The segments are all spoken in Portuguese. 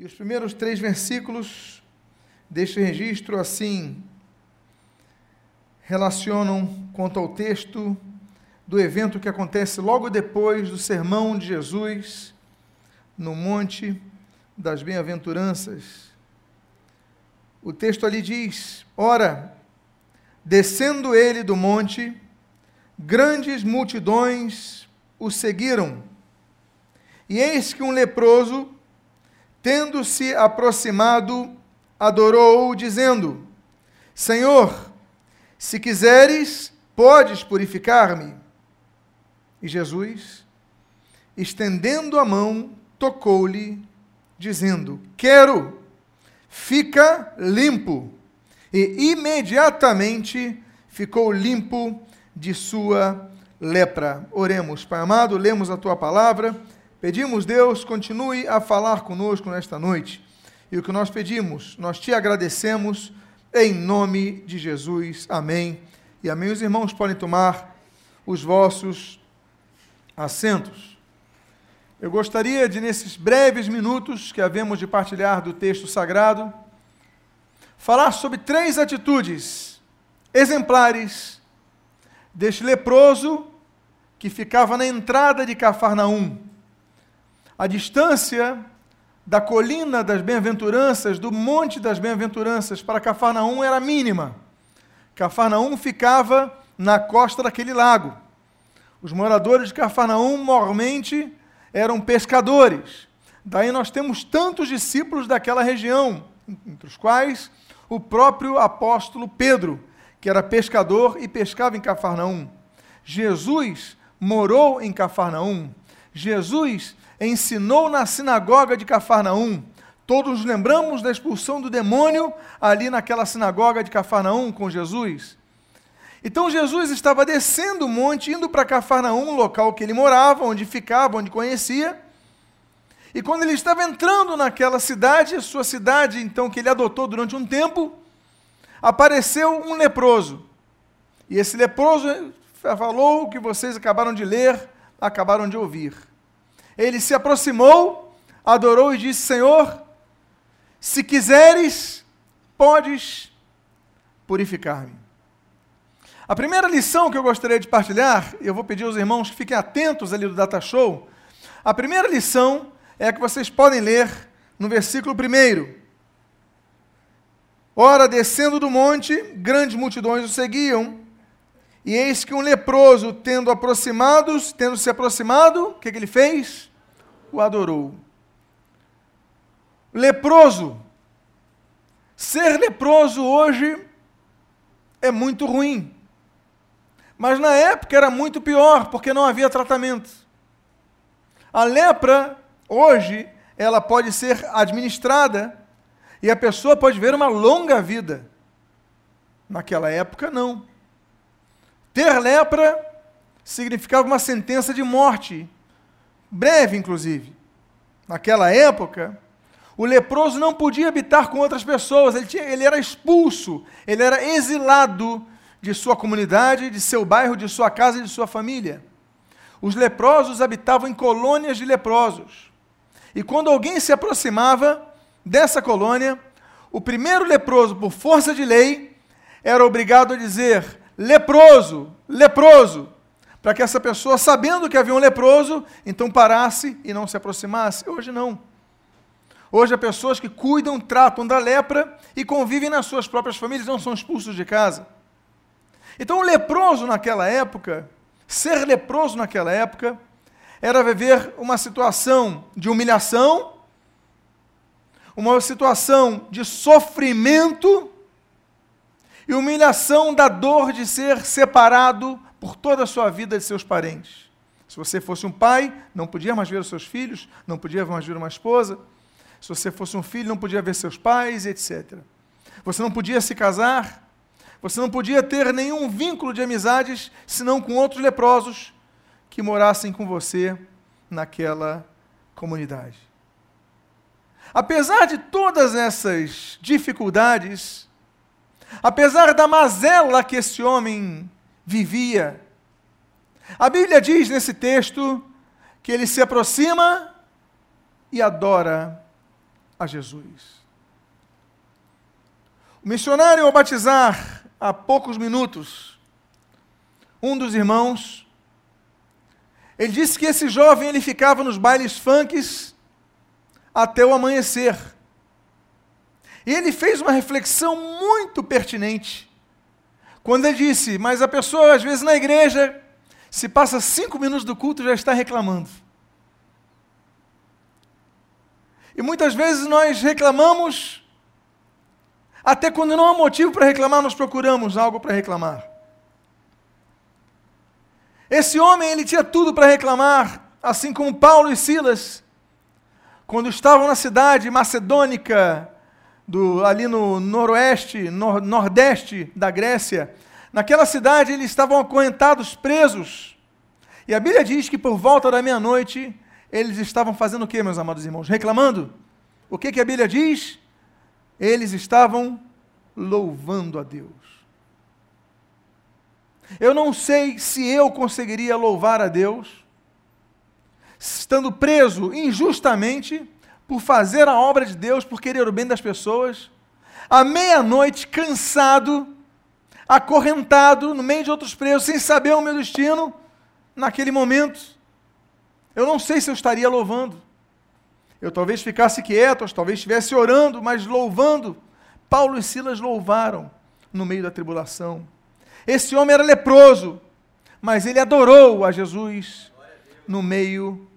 E os primeiros três versículos deste registro, assim, relacionam quanto ao texto do evento que acontece logo depois do sermão de Jesus no Monte das Bem-aventuranças. O texto ali diz: Ora, descendo ele do monte, grandes multidões o seguiram. E eis que um leproso, tendo-se aproximado, adorou, dizendo: Senhor, se quiseres, podes purificar-me. E Jesus, estendendo a mão, tocou-lhe, dizendo: Quero, fica limpo. E imediatamente ficou limpo de sua lepra. Oremos, Pai amado, lemos a tua palavra, pedimos, Deus, continue a falar conosco nesta noite. E o que nós pedimos, nós te agradecemos em nome de Jesus. Amém. E amém. Os irmãos podem tomar os vossos assentos. Eu gostaria de, nesses breves minutos que havemos de partilhar do texto sagrado, falar sobre três atitudes exemplares deste leproso que ficava na entrada de Cafarnaum. A distância da colina das bem-aventuranças, do monte das bem-aventuranças para Cafarnaum era mínima. Cafarnaum ficava na costa daquele lago. Os moradores de Cafarnaum normalmente eram pescadores. Daí nós temos tantos discípulos daquela região, entre os quais o próprio apóstolo Pedro, que era pescador e pescava em Cafarnaum. Jesus morou em Cafarnaum. Jesus ensinou na sinagoga de Cafarnaum. Todos lembramos da expulsão do demônio ali naquela sinagoga de Cafarnaum com Jesus. Então Jesus estava descendo o monte, indo para Cafarnaum, local que ele morava, onde ficava, onde conhecia. E quando ele estava entrando naquela cidade, sua cidade, então, que ele adotou durante um tempo, apareceu um leproso. E esse leproso falou o que vocês acabaram de ler, acabaram de ouvir. Ele se aproximou, adorou e disse: Senhor, se quiseres, podes purificar-me. A primeira lição que eu gostaria de partilhar, eu vou pedir aos irmãos que fiquem atentos ali do Data Show. A primeira lição é que vocês podem ler no versículo 1. Ora, descendo do monte, grandes multidões o seguiam, e eis que um leproso, tendo aproximados, tendo se aproximado, o que, que ele fez? O adorou. Leproso. Ser leproso hoje é muito ruim. Mas na época era muito pior, porque não havia tratamento. A lepra, hoje, ela pode ser administrada e a pessoa pode ver uma longa vida. Naquela época, não. Ter lepra significava uma sentença de morte, breve, inclusive. Naquela época, o leproso não podia habitar com outras pessoas, ele, tinha, ele era expulso, ele era exilado de sua comunidade, de seu bairro, de sua casa e de sua família. Os leprosos habitavam em colônias de leprosos. E quando alguém se aproximava dessa colônia, o primeiro leproso, por força de lei, era obrigado a dizer: leproso, leproso, para que essa pessoa, sabendo que havia um leproso, então parasse e não se aproximasse. Hoje não. Hoje há pessoas que cuidam, tratam da lepra e convivem nas suas próprias famílias, não são expulsos de casa. Então, o leproso naquela época, ser leproso naquela época, era viver uma situação de humilhação, uma situação de sofrimento e humilhação da dor de ser separado por toda a sua vida de seus parentes. Se você fosse um pai, não podia mais ver os seus filhos, não podia mais ver uma esposa. Se você fosse um filho, não podia ver seus pais, etc. Você não podia se casar, você não podia ter nenhum vínculo de amizades senão com outros leprosos que morassem com você naquela comunidade. Apesar de todas essas dificuldades, apesar da mazela que esse homem vivia, a Bíblia diz nesse texto que ele se aproxima e adora a Jesus. O missionário, ao batizar há poucos minutos, um dos irmãos, ele disse que esse jovem ele ficava nos bailes funks até o amanhecer. E ele fez uma reflexão muito pertinente. Quando ele disse, mas a pessoa, às vezes, na igreja, se passa cinco minutos do culto já está reclamando. E muitas vezes nós reclamamos, até quando não há motivo para reclamar, nós procuramos algo para reclamar. Esse homem, ele tinha tudo para reclamar, assim como Paulo e Silas, quando estavam na cidade macedônica, do, ali no noroeste, nor, nordeste da Grécia. Naquela cidade eles estavam acorrentados, presos. E a Bíblia diz que por volta da meia-noite eles estavam fazendo o que, meus amados irmãos? Reclamando. O que, que a Bíblia diz? Eles estavam louvando a Deus. Eu não sei se eu conseguiria louvar a Deus, estando preso injustamente por fazer a obra de Deus, por querer o bem das pessoas, à meia-noite, cansado, acorrentado, no meio de outros presos, sem saber o meu destino, naquele momento, eu não sei se eu estaria louvando. Eu talvez ficasse quieto, talvez estivesse orando, mas louvando. Paulo e Silas louvaram no meio da tribulação. Esse homem era leproso, mas ele adorou a Jesus no meio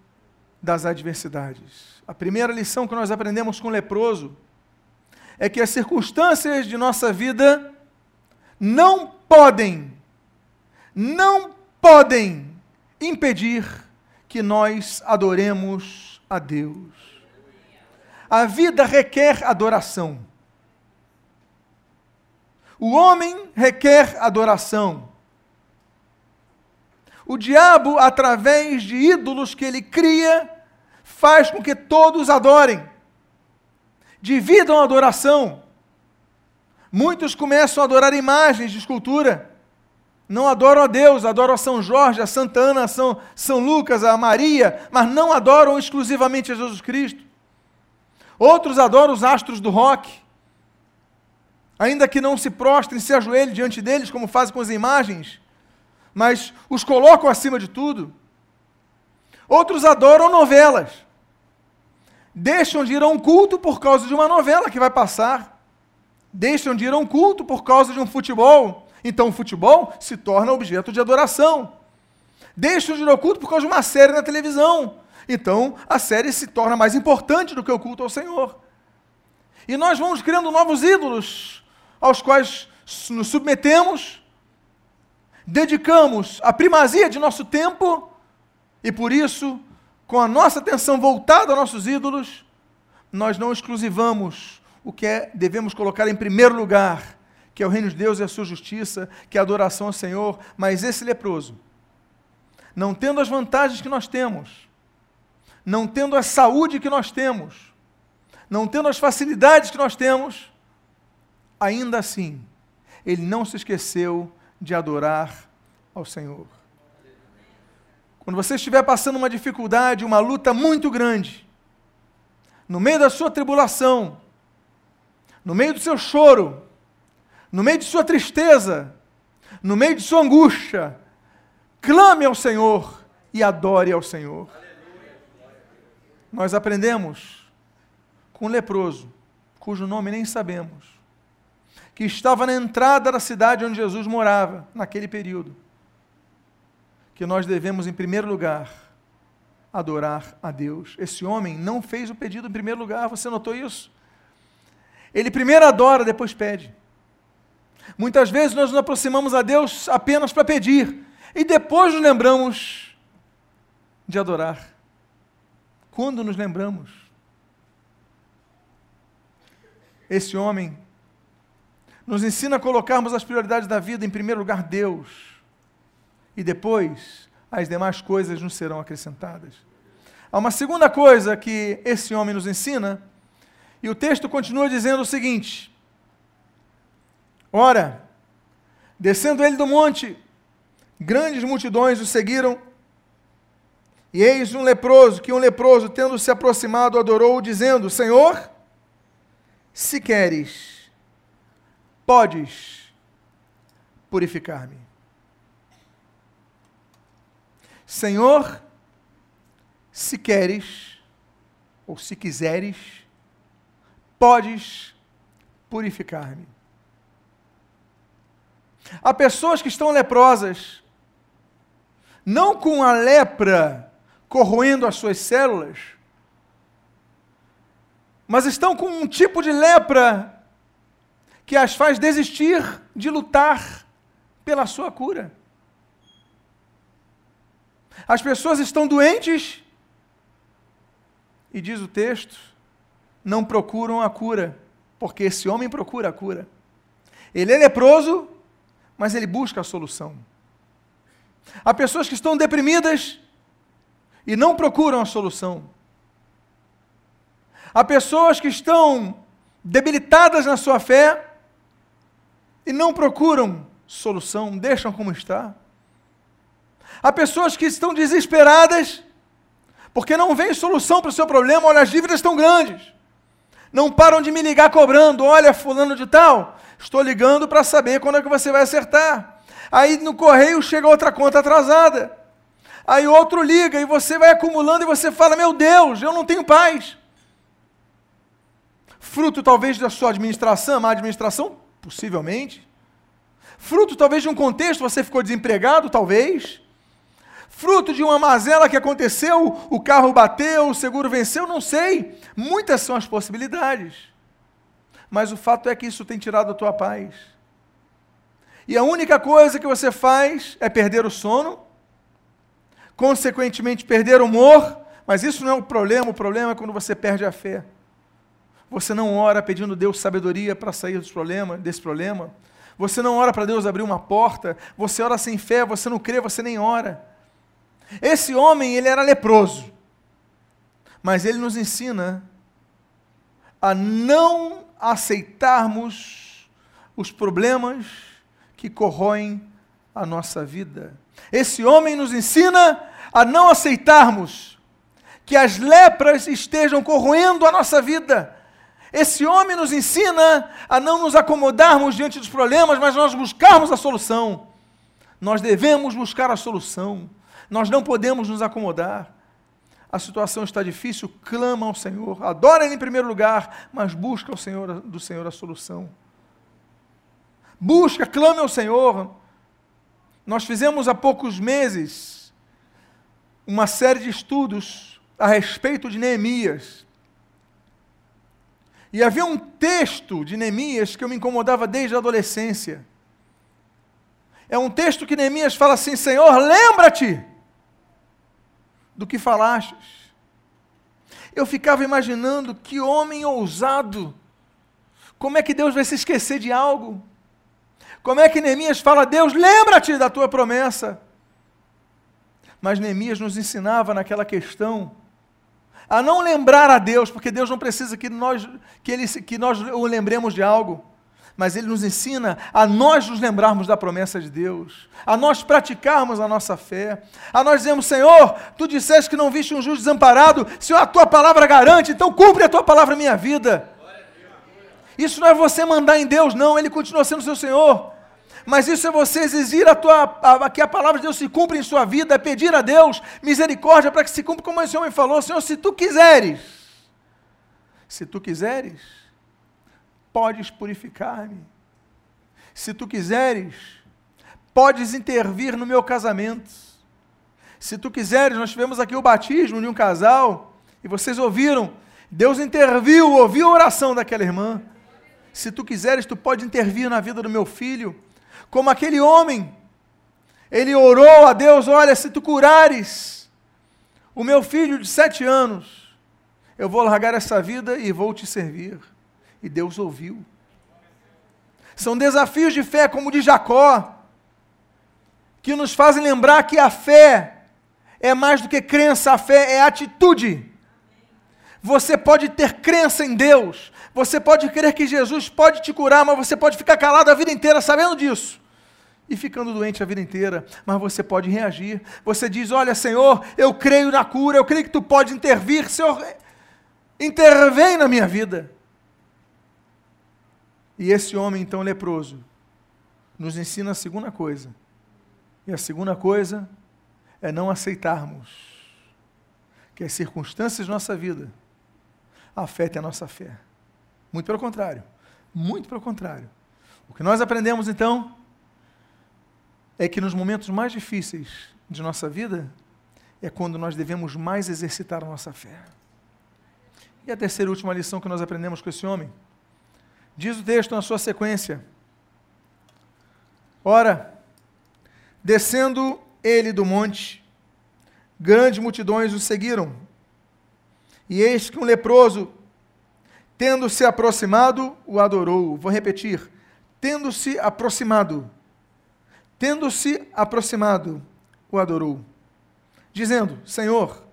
das adversidades. A primeira lição que nós aprendemos com o leproso é que as circunstâncias de nossa vida não podem, não podem impedir que nós adoremos a Deus. A vida requer adoração. O homem requer adoração. O diabo, através de ídolos que ele cria, faz com que todos adorem, dividam a adoração. Muitos começam a adorar imagens de escultura, não adoram a Deus, adoram a São Jorge, a Santa Ana, a São, São Lucas, a Maria, mas não adoram exclusivamente a Jesus Cristo. Outros adoram os astros do rock, ainda que não se prostrem, se ajoelhem diante deles, como fazem com as imagens, mas os colocam acima de tudo. Outros adoram novelas deixam de ir a um culto por causa de uma novela que vai passar, deixam de ir a um culto por causa de um futebol, então o futebol se torna objeto de adoração. Deixam de ir ao culto por causa de uma série na televisão, então a série se torna mais importante do que o culto ao Senhor. E nós vamos criando novos ídolos aos quais nos submetemos, dedicamos a primazia de nosso tempo e por isso com a nossa atenção voltada aos nossos ídolos, nós não exclusivamos o que é, devemos colocar em primeiro lugar, que é o reino de Deus e a sua justiça, que é a adoração ao Senhor, mas esse leproso, não tendo as vantagens que nós temos, não tendo a saúde que nós temos, não tendo as facilidades que nós temos, ainda assim, ele não se esqueceu de adorar ao Senhor. Quando você estiver passando uma dificuldade, uma luta muito grande, no meio da sua tribulação, no meio do seu choro, no meio de sua tristeza, no meio de sua angústia, clame ao Senhor e adore ao Senhor. Nós aprendemos com um leproso, cujo nome nem sabemos, que estava na entrada da cidade onde Jesus morava, naquele período que nós devemos, em primeiro lugar, adorar a Deus. Esse homem não fez o pedido em primeiro lugar, você notou isso? Ele primeiro adora, depois pede. Muitas vezes nós nos aproximamos a Deus apenas para pedir e depois nos lembramos de adorar. Quando nos lembramos? Esse homem nos ensina a colocarmos as prioridades da vida em primeiro lugar Deus e depois as demais coisas nos serão acrescentadas. Há uma segunda coisa que esse homem nos ensina, e o texto continua dizendo o seguinte: Ora, descendo ele do monte, grandes multidões o seguiram, e eis um leproso, que um leproso, tendo se aproximado, adorou, dizendo: Senhor, se queres, podes purificar-me. Senhor, se queres, ou se quiseres, podes purificar-me. Há pessoas que estão leprosas, não com a lepra corroendo as suas células, mas estão com um tipo de lepra que as faz desistir de lutar pela sua cura. As pessoas estão doentes e diz o texto, não procuram a cura, porque esse homem procura a cura. Ele é leproso, mas ele busca a solução. Há pessoas que estão deprimidas e não procuram a solução. Há pessoas que estão debilitadas na sua fé e não procuram solução, deixam como está. Há pessoas que estão desesperadas porque não vem solução para o seu problema, olha, as dívidas estão grandes. Não param de me ligar cobrando, olha, fulano de tal, estou ligando para saber quando é que você vai acertar. Aí no correio chega outra conta atrasada. Aí outro liga e você vai acumulando e você fala: Meu Deus, eu não tenho paz. Fruto talvez da sua administração, má administração? Possivelmente. Fruto talvez de um contexto, você ficou desempregado, talvez. Fruto de uma mazela que aconteceu, o carro bateu, o seguro venceu, não sei. Muitas são as possibilidades. Mas o fato é que isso tem tirado a tua paz. E a única coisa que você faz é perder o sono, consequentemente perder o humor, mas isso não é o problema, o problema é quando você perde a fé. Você não ora pedindo Deus sabedoria para sair dos problemas, desse problema. Você não ora para Deus abrir uma porta, você ora sem fé, você não crê, você nem ora. Esse homem, ele era leproso. Mas ele nos ensina a não aceitarmos os problemas que corroem a nossa vida. Esse homem nos ensina a não aceitarmos que as lepras estejam corroendo a nossa vida. Esse homem nos ensina a não nos acomodarmos diante dos problemas, mas nós buscarmos a solução. Nós devemos buscar a solução. Nós não podemos nos acomodar. A situação está difícil, clama ao Senhor, adora Ele em primeiro lugar, mas busca ao Senhor, do Senhor a solução. Busca, clame ao Senhor. Nós fizemos há poucos meses uma série de estudos a respeito de Neemias. E havia um texto de Neemias que eu me incomodava desde a adolescência. É um texto que Neemias fala assim: Senhor, lembra-te do que falastes. Eu ficava imaginando que homem ousado. Como é que Deus vai se esquecer de algo? Como é que Neemias fala, Deus, lembra-te da tua promessa? Mas Neemias nos ensinava naquela questão a não lembrar a Deus, porque Deus não precisa que nós, que ele, que nós o lembremos de algo mas ele nos ensina a nós nos lembrarmos da promessa de Deus, a nós praticarmos a nossa fé, a nós dizemos: Senhor, tu disseste que não viste um justo desamparado, Senhor, a tua palavra garante, então cumpre a tua palavra na minha vida. Isso não é você mandar em Deus, não, ele continua sendo seu Senhor. Mas isso é você exigir a tua, a, que a palavra de Deus se cumpra em sua vida, é pedir a Deus misericórdia para que se cumpra, como esse homem falou, Senhor, se tu quiseres, se tu quiseres, podes purificar-me. Se tu quiseres, podes intervir no meu casamento. Se tu quiseres, nós tivemos aqui o batismo de um casal, e vocês ouviram, Deus interviu, ouviu a oração daquela irmã. Se tu quiseres, tu pode intervir na vida do meu filho, como aquele homem. Ele orou a Deus: Olha, se tu curares o meu filho de sete anos, eu vou largar essa vida e vou te servir. E Deus ouviu. São desafios de fé, como o de Jacó, que nos fazem lembrar que a fé é mais do que crença, a fé é atitude. Você pode ter crença em Deus, você pode crer que Jesus pode te curar, mas você pode ficar calado a vida inteira sabendo disso e ficando doente a vida inteira, mas você pode reagir. Você diz: Olha, Senhor, eu creio na cura, eu creio que tu pode intervir, Senhor, intervém na minha vida. E esse homem, então, leproso, nos ensina a segunda coisa. E a segunda coisa é não aceitarmos que as circunstâncias da nossa vida afetem a nossa fé. Muito pelo contrário. Muito pelo contrário. O que nós aprendemos então é que nos momentos mais difíceis de nossa vida é quando nós devemos mais exercitar a nossa fé. E a terceira e última lição que nós aprendemos com esse homem? Diz o texto na sua sequência: Ora, descendo ele do monte, grandes multidões o seguiram. E eis que um leproso, tendo se aproximado, o adorou. Vou repetir: tendo se aproximado, tendo se aproximado, o adorou, dizendo: Senhor,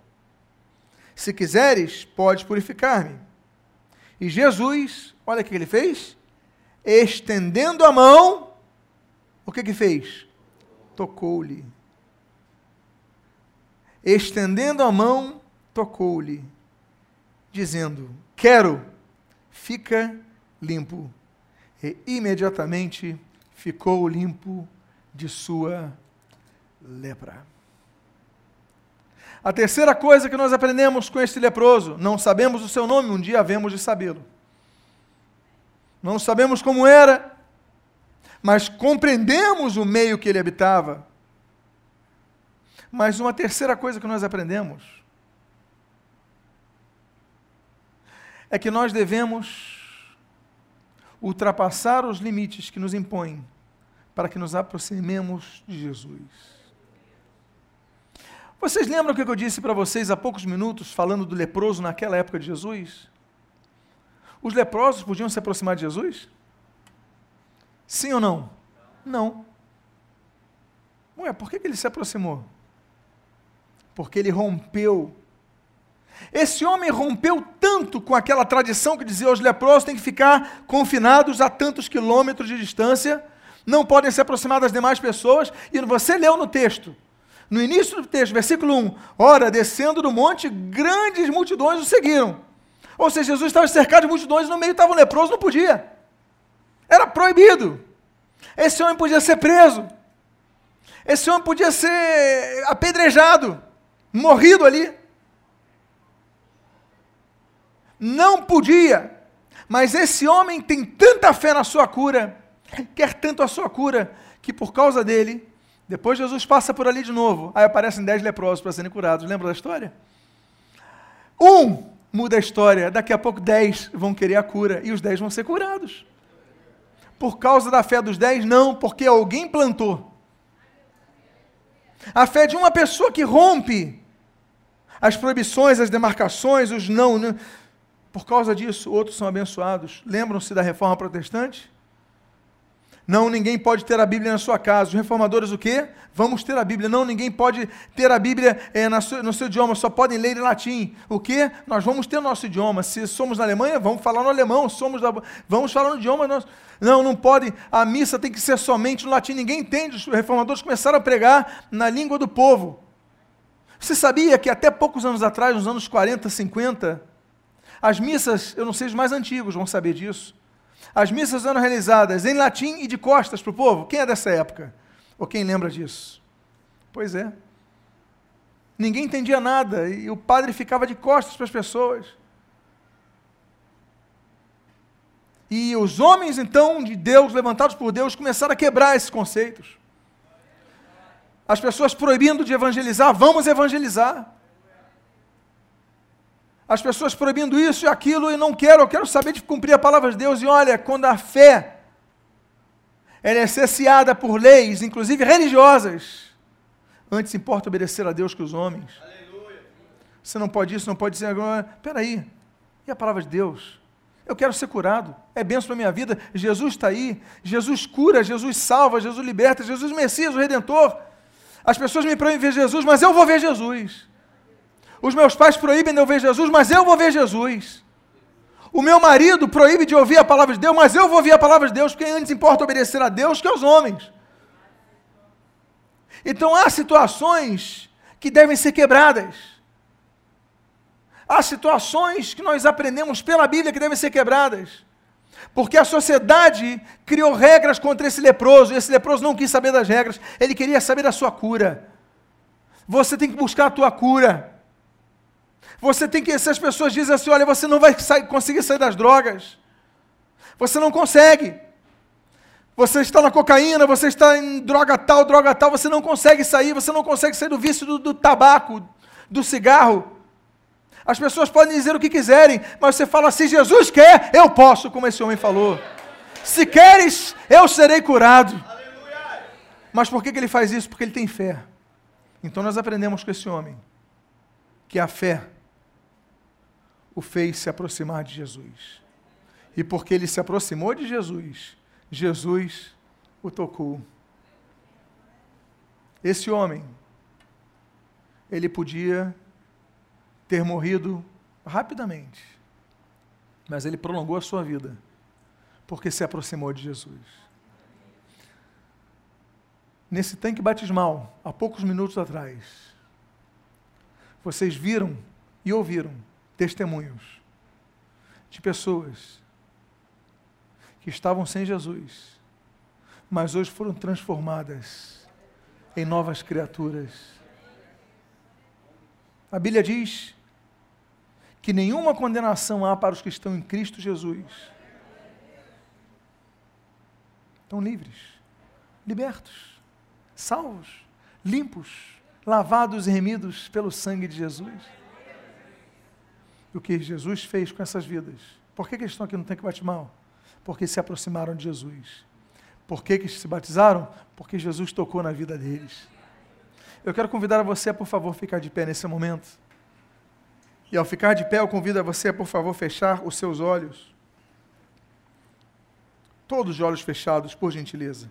se quiseres, pode purificar-me. E Jesus, olha o que ele fez, estendendo a mão, o que que fez? Tocou-lhe estendendo a mão, tocou-lhe, dizendo: Quero, fica limpo. E imediatamente ficou limpo de sua lepra. A terceira coisa que nós aprendemos com este leproso, não sabemos o seu nome, um dia havemos de sabê-lo. Não sabemos como era, mas compreendemos o meio que ele habitava. Mas uma terceira coisa que nós aprendemos é que nós devemos ultrapassar os limites que nos impõem para que nos aproximemos de Jesus. Vocês lembram o que eu disse para vocês há poucos minutos, falando do leproso naquela época de Jesus? Os leprosos podiam se aproximar de Jesus? Sim ou não? Não. Ué, por que, ele se aproximou? porque ele rompeu. Esse homem rompeu tanto com aquela tradição que dizia os leprosos têm que ficar confinados a tantos quilômetros de distância, não podem se aproximar das demais pessoas, e você leu no texto, no início do texto, versículo 1, ora, descendo do monte, grandes multidões o seguiram. Ou seja, Jesus estava cercado de multidões e no meio estava um leproso, não podia. Era proibido. Esse homem podia ser preso. Esse homem podia ser apedrejado morrido ali. Não podia. Mas esse homem tem tanta fé na sua cura, quer tanto a sua cura, que por causa dele, depois Jesus passa por ali de novo. Aí aparecem dez leprosos para serem curados. Lembra da história? Um muda a história, daqui a pouco dez vão querer a cura e os dez vão ser curados. Por causa da fé dos dez? Não, porque alguém plantou. A fé de uma pessoa que rompe as proibições, as demarcações, os não. Né? Por causa disso, outros são abençoados. Lembram-se da reforma protestante? Não, ninguém pode ter a Bíblia na sua casa. Os reformadores o quê? Vamos ter a Bíblia. Não, ninguém pode ter a Bíblia é, sua, no seu idioma, só podem ler em latim. O quê? Nós vamos ter nosso idioma. Se somos na Alemanha, vamos falar no alemão. Somos da, vamos falar no idioma. Não, não pode. A missa tem que ser somente no latim. Ninguém entende. Os reformadores começaram a pregar na língua do povo. Você sabia que até poucos anos atrás, nos anos 40, 50, as missas, eu não sei os mais antigos vão saber disso, as missas eram realizadas em latim e de costas para o povo. Quem é dessa época? Ou quem lembra disso? Pois é. Ninguém entendia nada e o padre ficava de costas para as pessoas. E os homens, então, de Deus, levantados por Deus, começaram a quebrar esses conceitos as pessoas proibindo de evangelizar, vamos evangelizar. As pessoas proibindo isso e aquilo e não quero, eu quero saber de cumprir a palavra de Deus. E olha, quando a fé é necessitada por leis, inclusive religiosas, antes importa obedecer a Deus que os homens. Aleluia. Você não pode isso, não pode dizer agora, peraí, e a palavra de Deus? Eu quero ser curado, é benção para a minha vida. Jesus está aí, Jesus cura, Jesus salva, Jesus liberta, Jesus Messias, o Redentor. As pessoas me proíbem ver Jesus, mas eu vou ver Jesus. Os meus pais proíbem de eu ver Jesus, mas eu vou ver Jesus. O meu marido proíbe de ouvir a palavra de Deus, mas eu vou ouvir a palavra de Deus, porque antes importa obedecer a Deus que aos homens. Então há situações que devem ser quebradas. Há situações que nós aprendemos pela Bíblia que devem ser quebradas. Porque a sociedade criou regras contra esse leproso, e esse leproso não quis saber das regras, ele queria saber da sua cura. Você tem que buscar a tua cura. Você tem que, se as pessoas dizem assim, olha, você não vai sair, conseguir sair das drogas. Você não consegue. Você está na cocaína, você está em droga tal, droga tal, você não consegue sair, você não consegue sair do vício do, do tabaco, do cigarro. As pessoas podem dizer o que quiserem, mas você fala: se Jesus quer, eu posso, como esse homem falou. Se queres, eu serei curado. Mas por que, que ele faz isso? Porque ele tem fé. Então nós aprendemos com esse homem que a fé o fez se aproximar de Jesus. E porque ele se aproximou de Jesus, Jesus o tocou. Esse homem, ele podia ter morrido rapidamente, mas ele prolongou a sua vida, porque se aproximou de Jesus. Nesse tanque batismal, há poucos minutos atrás, vocês viram e ouviram testemunhos de pessoas que estavam sem Jesus, mas hoje foram transformadas em novas criaturas. A Bíblia diz que nenhuma condenação há para os que estão em Cristo Jesus. Estão livres, libertos, salvos, limpos, lavados e remidos pelo sangue de Jesus. O que Jesus fez com essas vidas? Por que, que eles estão aqui no tanque batismal? Porque se aproximaram de Jesus. Por que, que se batizaram? Porque Jesus tocou na vida deles. Eu quero convidar você a, por favor, ficar de pé nesse momento. E ao ficar de pé, eu convido a você a, por favor, fechar os seus olhos. Todos os olhos fechados, por gentileza.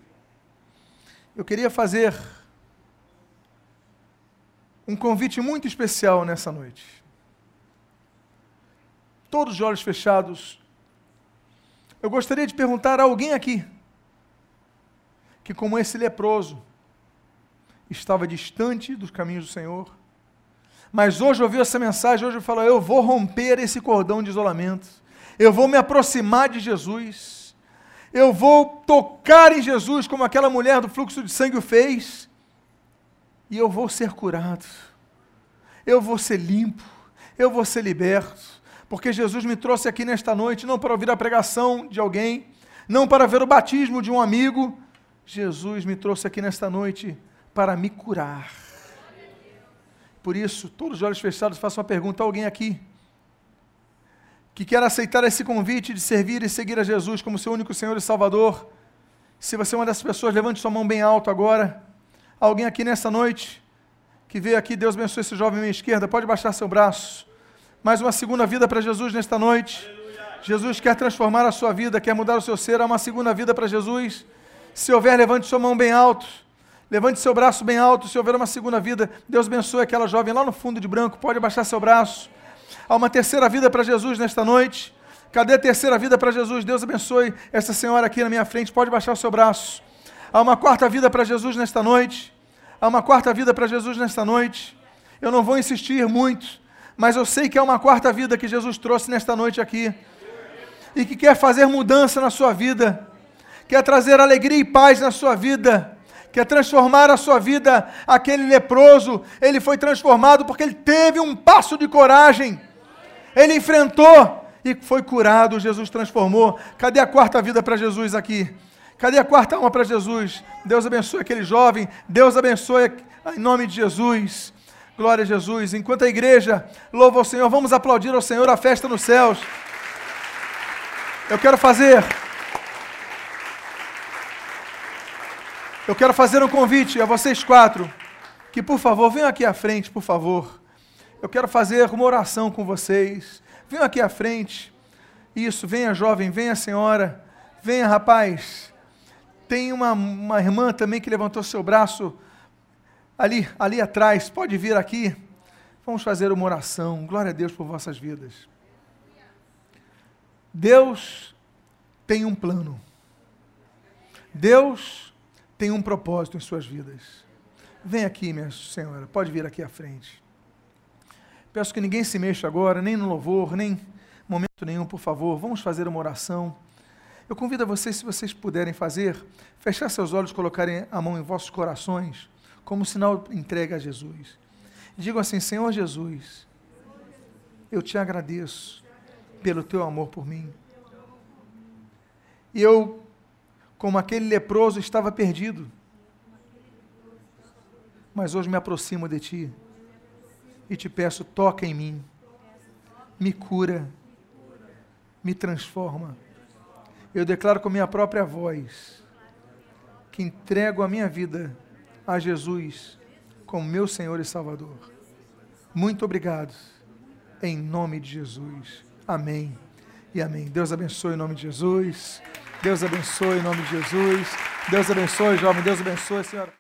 Eu queria fazer um convite muito especial nessa noite. Todos os olhos fechados. Eu gostaria de perguntar a alguém aqui que, como esse leproso, estava distante dos caminhos do Senhor, mas hoje ouviu essa mensagem, hoje falou: Eu vou romper esse cordão de isolamento, eu vou me aproximar de Jesus, eu vou tocar em Jesus, como aquela mulher do fluxo de sangue o fez, e eu vou ser curado, eu vou ser limpo, eu vou ser liberto, porque Jesus me trouxe aqui nesta noite não para ouvir a pregação de alguém, não para ver o batismo de um amigo, Jesus me trouxe aqui nesta noite para me curar. Por isso, todos os olhos fechados, faço uma pergunta. A alguém aqui que quer aceitar esse convite de servir e seguir a Jesus como seu único Senhor e Salvador. Se você é uma dessas pessoas, levante sua mão bem alto agora. Alguém aqui nessa noite que veio aqui, Deus abençoe esse jovem à minha esquerda, pode baixar seu braço. Mais uma segunda vida para Jesus nesta noite. Jesus quer transformar a sua vida, quer mudar o seu ser, há uma segunda vida para Jesus. Se houver, levante sua mão bem alto. Levante seu braço bem alto, se houver uma segunda vida. Deus abençoe aquela jovem lá no fundo de branco. Pode abaixar seu braço. Há uma terceira vida para Jesus nesta noite. Cadê a terceira vida para Jesus? Deus abençoe essa senhora aqui na minha frente. Pode baixar o seu braço. Há uma quarta vida para Jesus nesta noite. Há uma quarta vida para Jesus nesta noite. Eu não vou insistir muito, mas eu sei que é uma quarta vida que Jesus trouxe nesta noite aqui. E que quer fazer mudança na sua vida. Quer trazer alegria e paz na sua vida quer transformar a sua vida, aquele leproso, ele foi transformado porque ele teve um passo de coragem. Ele enfrentou e foi curado, Jesus transformou. Cadê a quarta vida para Jesus aqui? Cadê a quarta alma para Jesus? Deus abençoe aquele jovem, Deus abençoe em nome de Jesus. Glória a Jesus. Enquanto a igreja louva o Senhor, vamos aplaudir ao Senhor a festa nos céus. Eu quero fazer Eu quero fazer um convite a vocês quatro, que por favor venham aqui à frente, por favor. Eu quero fazer uma oração com vocês. Venham aqui à frente. Isso, venha jovem, venha senhora, venha rapaz. Tem uma, uma irmã também que levantou seu braço ali, ali atrás. Pode vir aqui. Vamos fazer uma oração. Glória a Deus por vossas vidas. Deus tem um plano. Deus tem um propósito em suas vidas. Vem aqui, minha senhora, pode vir aqui à frente. Peço que ninguém se mexa agora, nem no louvor, nem momento nenhum, por favor. Vamos fazer uma oração. Eu convido a vocês, se vocês puderem fazer, fechar seus olhos, colocarem a mão em vossos corações, como sinal de entrega a Jesus. Digam assim: Senhor Jesus, eu te agradeço pelo teu amor por mim. E eu, como aquele leproso, estava perdido. Mas hoje me aproximo de ti e te peço: toca em mim, me cura, me transforma. Eu declaro com minha própria voz que entrego a minha vida a Jesus como meu Senhor e Salvador. Muito obrigado, em nome de Jesus. Amém e amém. Deus abençoe em nome de Jesus. Deus abençoe em nome de Jesus. Deus abençoe, jovem. Deus abençoe, senhora.